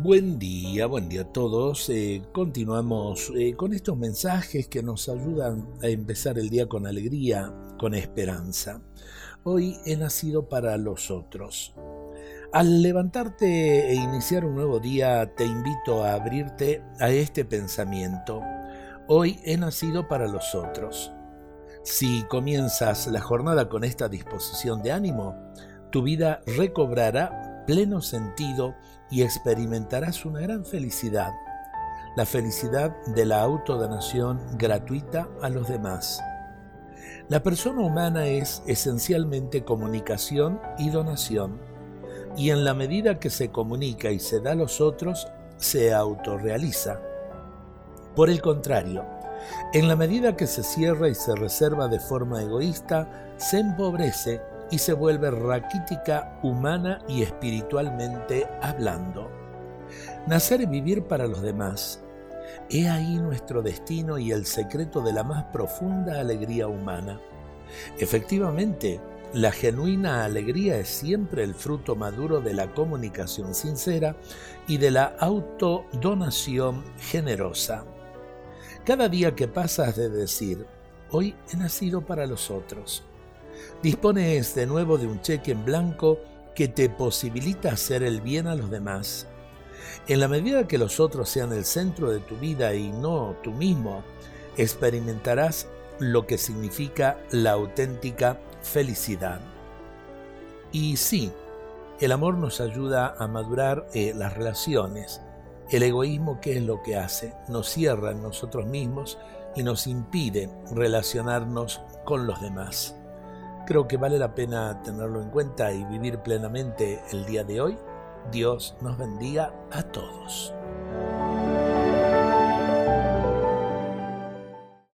Buen día, buen día a todos. Eh, continuamos eh, con estos mensajes que nos ayudan a empezar el día con alegría, con esperanza. Hoy he nacido para los otros. Al levantarte e iniciar un nuevo día, te invito a abrirte a este pensamiento. Hoy he nacido para los otros. Si comienzas la jornada con esta disposición de ánimo, tu vida recobrará pleno sentido y experimentarás una gran felicidad, la felicidad de la autodonación gratuita a los demás. La persona humana es esencialmente comunicación y donación, y en la medida que se comunica y se da a los otros, se autorrealiza. Por el contrario, en la medida que se cierra y se reserva de forma egoísta, se empobrece y se vuelve raquítica humana y espiritualmente hablando. Nacer y vivir para los demás. He ahí nuestro destino y el secreto de la más profunda alegría humana. Efectivamente, la genuina alegría es siempre el fruto maduro de la comunicación sincera y de la autodonación generosa. Cada día que pasas de decir, hoy he nacido para los otros, dispones de nuevo de un cheque en blanco que te posibilita hacer el bien a los demás. En la medida que los otros sean el centro de tu vida y no tú mismo, experimentarás lo que significa la auténtica felicidad. Y sí, el amor nos ayuda a madurar eh, las relaciones. El egoísmo, ¿qué es lo que hace? Nos cierra en nosotros mismos y nos impide relacionarnos con los demás. Creo que vale la pena tenerlo en cuenta y vivir plenamente el día de hoy. Dios nos bendiga a todos.